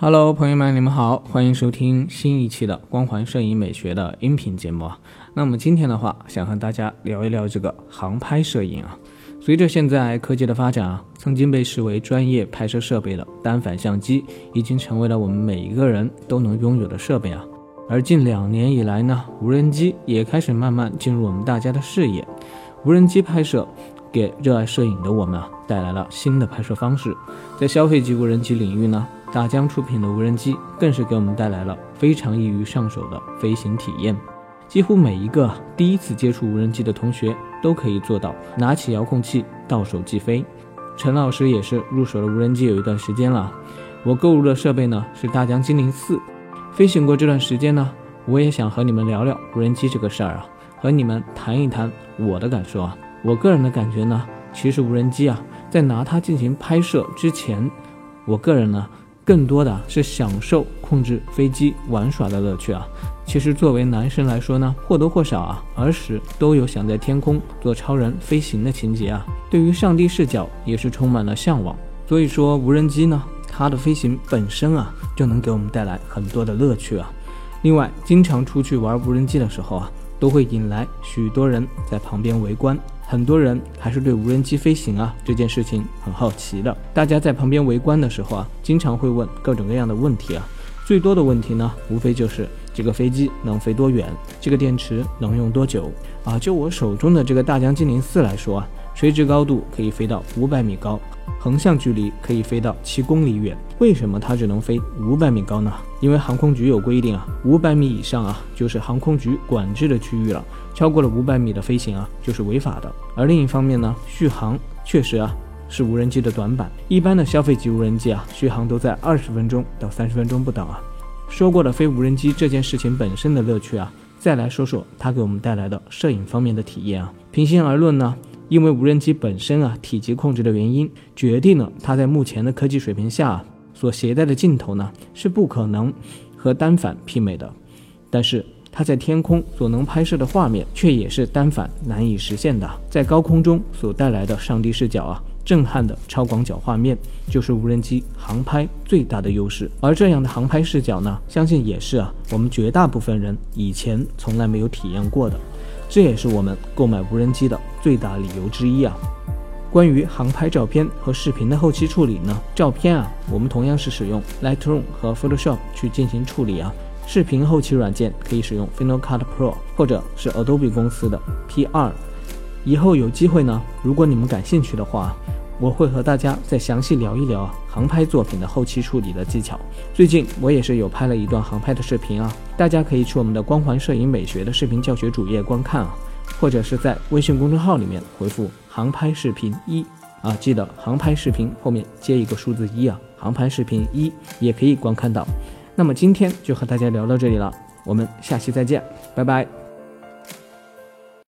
Hello，朋友们，你们好，欢迎收听新一期的光环摄影美学的音频节目啊。那么今天的话，想和大家聊一聊这个航拍摄影啊。随着现在科技的发展啊，曾经被视为专业拍摄设备的单反相机，已经成为了我们每一个人都能拥有的设备啊。而近两年以来呢，无人机也开始慢慢进入我们大家的视野，无人机拍摄。给热爱摄影的我们啊带来了新的拍摄方式，在消费级无人机领域呢，大疆出品的无人机更是给我们带来了非常易于上手的飞行体验。几乎每一个第一次接触无人机的同学都可以做到拿起遥控器到手即飞。陈老师也是入手了无人机有一段时间了，我购入的设备呢是大疆精灵四。飞行过这段时间呢，我也想和你们聊聊无人机这个事儿啊，和你们谈一谈我的感受啊。我个人的感觉呢，其实无人机啊，在拿它进行拍摄之前，我个人呢，更多的是享受控制飞机玩耍的乐趣啊。其实作为男生来说呢，或多或少啊，儿时都有想在天空做超人飞行的情节啊。对于上帝视角也是充满了向往。所以说，无人机呢，它的飞行本身啊，就能给我们带来很多的乐趣啊。另外，经常出去玩无人机的时候啊，都会引来许多人在旁边围观。很多人还是对无人机飞行啊这件事情很好奇的。大家在旁边围观的时候啊，经常会问各种各样的问题啊。最多的问题呢，无非就是这个飞机能飞多远，这个电池能用多久啊？就我手中的这个大疆精灵四来说啊，垂直高度可以飞到五百米高。横向距离可以飞到七公里远，为什么它只能飞五百米高呢？因为航空局有规定啊，五百米以上啊就是航空局管制的区域了，超过了五百米的飞行啊就是违法的。而另一方面呢，续航确实啊是无人机的短板，一般的消费级无人机啊续航都在二十分钟到三十分钟不等啊。说过了飞无人机这件事情本身的乐趣啊，再来说说它给我们带来的摄影方面的体验啊。平心而论呢。因为无人机本身啊体积控制的原因，决定了它在目前的科技水平下所携带的镜头呢是不可能和单反媲美的。但是它在天空所能拍摄的画面却也是单反难以实现的。在高空中所带来的上帝视角啊，震撼的超广角画面，就是无人机航拍最大的优势。而这样的航拍视角呢，相信也是啊我们绝大部分人以前从来没有体验过的。这也是我们购买无人机的最大理由之一啊。关于航拍照片和视频的后期处理呢？照片啊，我们同样是使用 Lightroom 和 Photoshop 去进行处理啊。视频后期软件可以使用 Final Cut Pro 或者是 Adobe 公司的 P R。以后有机会呢，如果你们感兴趣的话。我会和大家再详细聊一聊航拍作品的后期处理的技巧。最近我也是有拍了一段航拍的视频啊，大家可以去我们的光环摄影美学的视频教学主页观看啊，或者是在微信公众号里面回复“航拍视频一”啊，记得航拍视频后面接一个数字一啊，航拍视频一也可以观看到。那么今天就和大家聊到这里了，我们下期再见，拜拜。